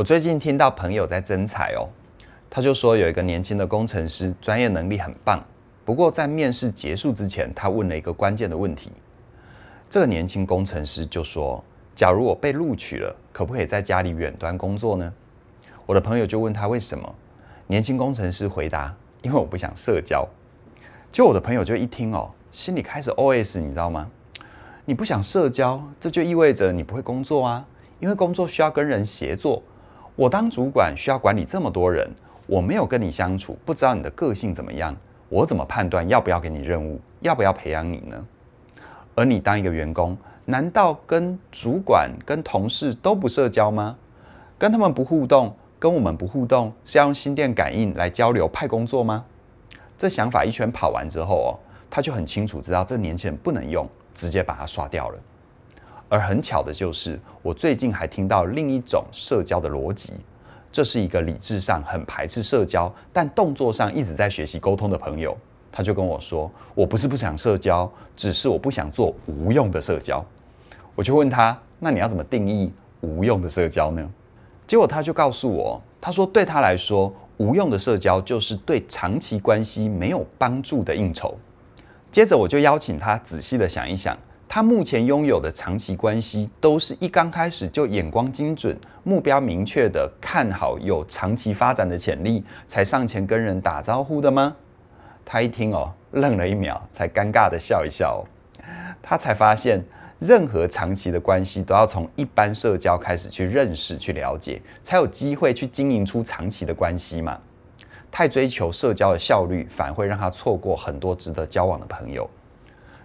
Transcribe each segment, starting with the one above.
我最近听到朋友在征才哦，他就说有一个年轻的工程师，专业能力很棒。不过在面试结束之前，他问了一个关键的问题。这个年轻工程师就说：“假如我被录取了，可不可以在家里远端工作呢？”我的朋友就问他为什么？年轻工程师回答：“因为我不想社交。”就我的朋友就一听哦，心里开始 OS，你知道吗？你不想社交，这就意味着你不会工作啊，因为工作需要跟人协作。我当主管需要管理这么多人，我没有跟你相处，不知道你的个性怎么样，我怎么判断要不要给你任务，要不要培养你呢？而你当一个员工，难道跟主管、跟同事都不社交吗？跟他们不互动，跟我们不互动，是要用心电感应来交流派工作吗？这想法一圈跑完之后哦，他就很清楚知道这年轻人不能用，直接把他刷掉了。而很巧的就是，我最近还听到另一种社交的逻辑。这是一个理智上很排斥社交，但动作上一直在学习沟通的朋友。他就跟我说：“我不是不想社交，只是我不想做无用的社交。”我就问他：“那你要怎么定义无用的社交呢？”结果他就告诉我：“他说对他来说，无用的社交就是对长期关系没有帮助的应酬。”接着我就邀请他仔细的想一想。他目前拥有的长期关系，都是一刚开始就眼光精准、目标明确的看好有长期发展的潜力，才上前跟人打招呼的吗？他一听哦，愣了一秒，才尴尬的笑一笑。他才发现，任何长期的关系都要从一般社交开始去认识、去了解，才有机会去经营出长期的关系嘛。太追求社交的效率，反而会让他错过很多值得交往的朋友。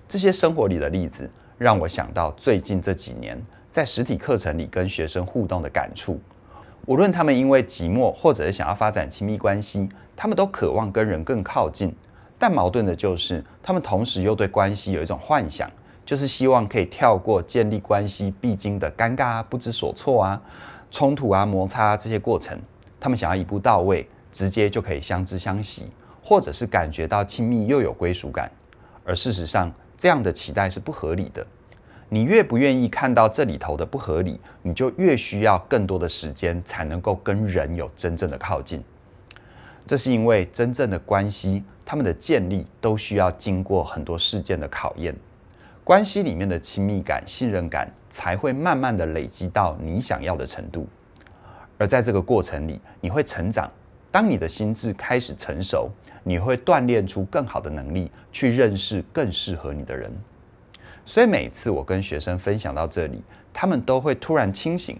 这些生活里的例子，让我想到最近这几年在实体课程里跟学生互动的感触。无论他们因为寂寞，或者是想要发展亲密关系，他们都渴望跟人更靠近。但矛盾的就是，他们同时又对关系有一种幻想，就是希望可以跳过建立关系必经的尴尬啊、不知所措啊、冲突啊、摩擦啊这些过程。他们想要一步到位，直接就可以相知相惜，或者是感觉到亲密又有归属感。而事实上，这样的期待是不合理的。你越不愿意看到这里头的不合理，你就越需要更多的时间才能够跟人有真正的靠近。这是因为真正的关系，他们的建立都需要经过很多事件的考验。关系里面的亲密感、信任感才会慢慢的累积到你想要的程度。而在这个过程里，你会成长。当你的心智开始成熟，你会锻炼出更好的能力，去认识更适合你的人。所以每次我跟学生分享到这里，他们都会突然清醒，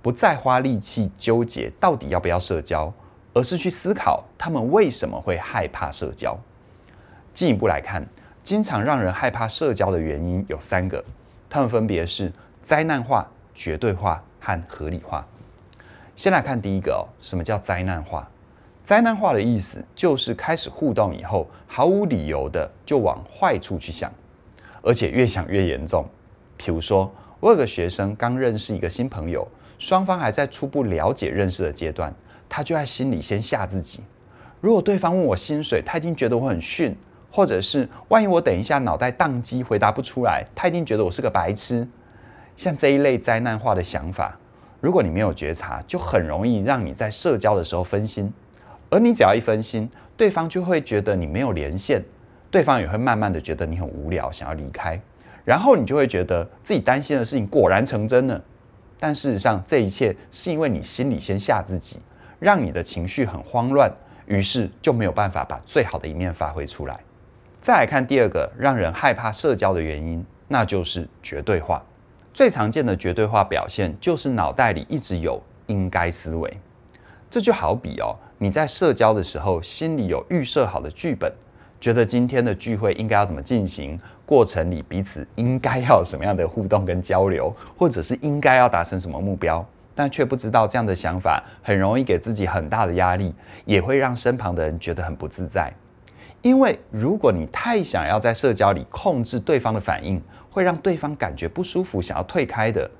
不再花力气纠结到底要不要社交，而是去思考他们为什么会害怕社交。进一步来看，经常让人害怕社交的原因有三个，他们分别是灾难化、绝对化和合理化。先来看第一个哦，什么叫灾难化？灾难化的意思就是开始互动以后，毫无理由的就往坏处去想，而且越想越严重。比如说，我有个学生刚认识一个新朋友，双方还在初步了解认识的阶段，他就在心里先吓自己：如果对方问我薪水，他一定觉得我很逊；或者是万一我等一下脑袋宕机回答不出来，他一定觉得我是个白痴。像这一类灾难化的想法，如果你没有觉察，就很容易让你在社交的时候分心。而你只要一分心，对方就会觉得你没有连线，对方也会慢慢的觉得你很无聊，想要离开，然后你就会觉得自己担心的事情果然成真了。但事实上，这一切是因为你心里先吓自己，让你的情绪很慌乱，于是就没有办法把最好的一面发挥出来。再来看第二个让人害怕社交的原因，那就是绝对化。最常见的绝对化表现就是脑袋里一直有应该思维。这就好比哦，你在社交的时候，心里有预设好的剧本，觉得今天的聚会应该要怎么进行，过程里彼此应该要什么样的互动跟交流，或者是应该要达成什么目标，但却不知道这样的想法很容易给自己很大的压力，也会让身旁的人觉得很不自在。因为如果你太想要在社交里控制对方的反应，会让对方感觉不舒服，想要退开的，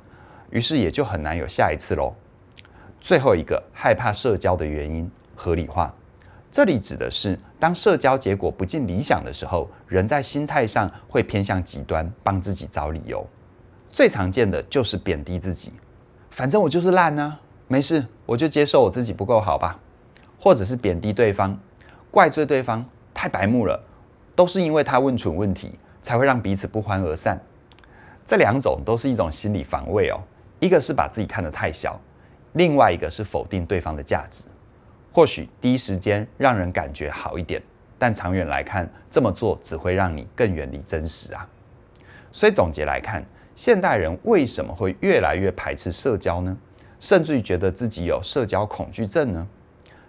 于是也就很难有下一次喽。最后一个害怕社交的原因，合理化。这里指的是，当社交结果不尽理想的时候，人在心态上会偏向极端，帮自己找理由。最常见的就是贬低自己，反正我就是烂啊，没事，我就接受我自己不够好吧，或者是贬低对方，怪罪对方太白目了，都是因为他问蠢问题，才会让彼此不欢而散。这两种都是一种心理防卫哦，一个是把自己看得太小，另外一个是否定对方的价值。或许第一时间让人感觉好一点，但长远来看，这么做只会让你更远离真实啊。所以总结来看，现代人为什么会越来越排斥社交呢？甚至于觉得自己有社交恐惧症呢？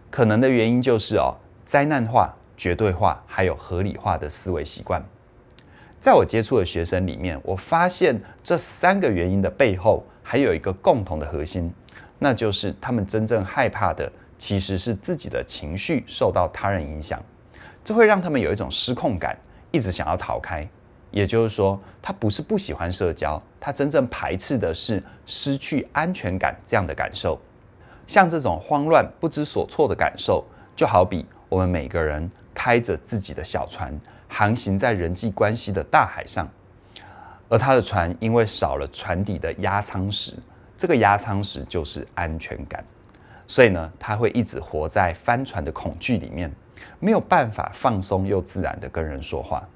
可能的原因就是哦，灾难化、绝对化还有合理化的思维习惯。在我接触的学生里面，我发现这三个原因的背后还有一个共同的核心，那就是他们真正害怕的。其实是自己的情绪受到他人影响，这会让他们有一种失控感，一直想要逃开。也就是说，他不是不喜欢社交，他真正排斥的是失去安全感这样的感受。像这种慌乱、不知所措的感受，就好比我们每个人开着自己的小船，航行在人际关系的大海上，而他的船因为少了船底的压舱石，这个压舱石就是安全感。所以呢，他会一直活在翻船的恐惧里面，没有办法放松又自然地跟人说话。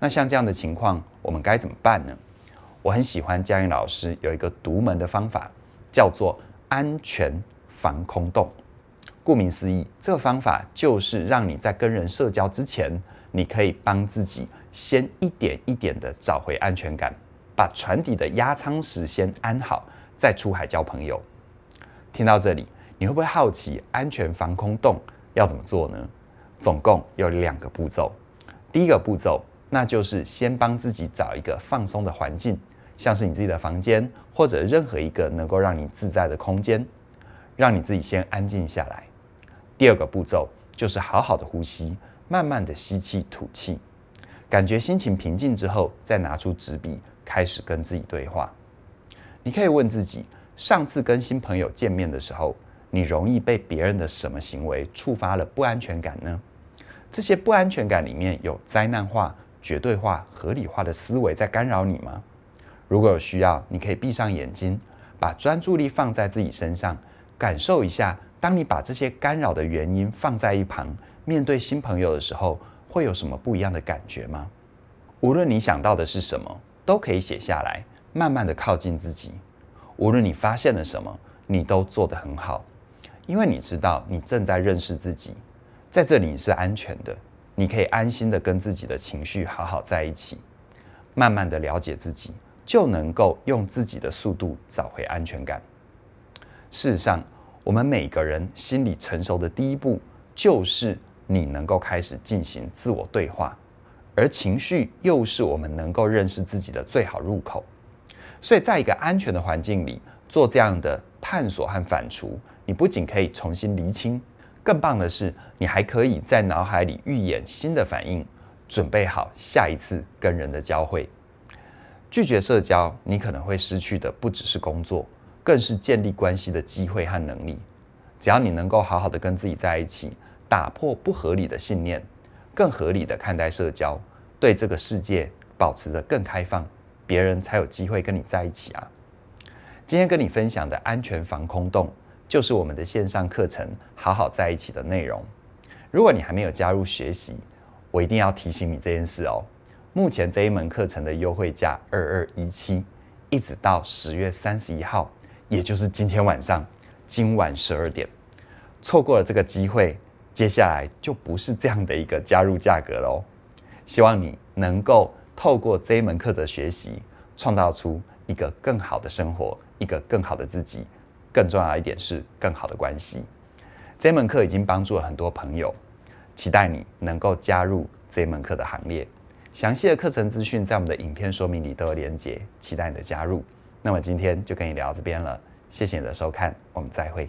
那像这样的情况，我们该怎么办呢？我很喜欢嘉颖老师有一个独门的方法，叫做安全防空洞。顾名思义，这个方法就是让你在跟人社交之前，你可以帮自己先一点一点地找回安全感，把船底的压舱石先安好，再出海交朋友。听到这里。你会不会好奇安全防空洞要怎么做呢？总共有两个步骤。第一个步骤，那就是先帮自己找一个放松的环境，像是你自己的房间，或者任何一个能够让你自在的空间，让你自己先安静下来。第二个步骤就是好好的呼吸，慢慢的吸气吐气，感觉心情平静之后，再拿出纸笔开始跟自己对话。你可以问自己，上次跟新朋友见面的时候，你容易被别人的什么行为触发了不安全感呢？这些不安全感里面有灾难化、绝对化、合理化的思维在干扰你吗？如果有需要，你可以闭上眼睛，把专注力放在自己身上，感受一下，当你把这些干扰的原因放在一旁，面对新朋友的时候，会有什么不一样的感觉吗？无论你想到的是什么，都可以写下来，慢慢的靠近自己。无论你发现了什么，你都做得很好。因为你知道你正在认识自己，在这里你是安全的，你可以安心的跟自己的情绪好好在一起，慢慢的了解自己，就能够用自己的速度找回安全感。事实上，我们每个人心理成熟的第一步，就是你能够开始进行自我对话，而情绪又是我们能够认识自己的最好入口。所以，在一个安全的环境里做这样的探索和反刍。你不仅可以重新厘清，更棒的是，你还可以在脑海里预演新的反应，准备好下一次跟人的交汇。拒绝社交，你可能会失去的不只是工作，更是建立关系的机会和能力。只要你能够好好的跟自己在一起，打破不合理的信念，更合理的看待社交，对这个世界保持着更开放，别人才有机会跟你在一起啊。今天跟你分享的安全防空洞。就是我们的线上课程，好好在一起的内容。如果你还没有加入学习，我一定要提醒你这件事哦。目前这一门课程的优惠价二二一七，一直到十月三十一号，也就是今天晚上，今晚十二点，错过了这个机会，接下来就不是这样的一个加入价格喽。希望你能够透过这一门课的学习，创造出一个更好的生活，一个更好的自己。更重要一点是更好的关系。这门课已经帮助了很多朋友，期待你能够加入这门课的行列。详细的课程资讯在我们的影片说明里都有连结，期待你的加入。那么今天就跟你聊到这边了，谢谢你的收看，我们再会。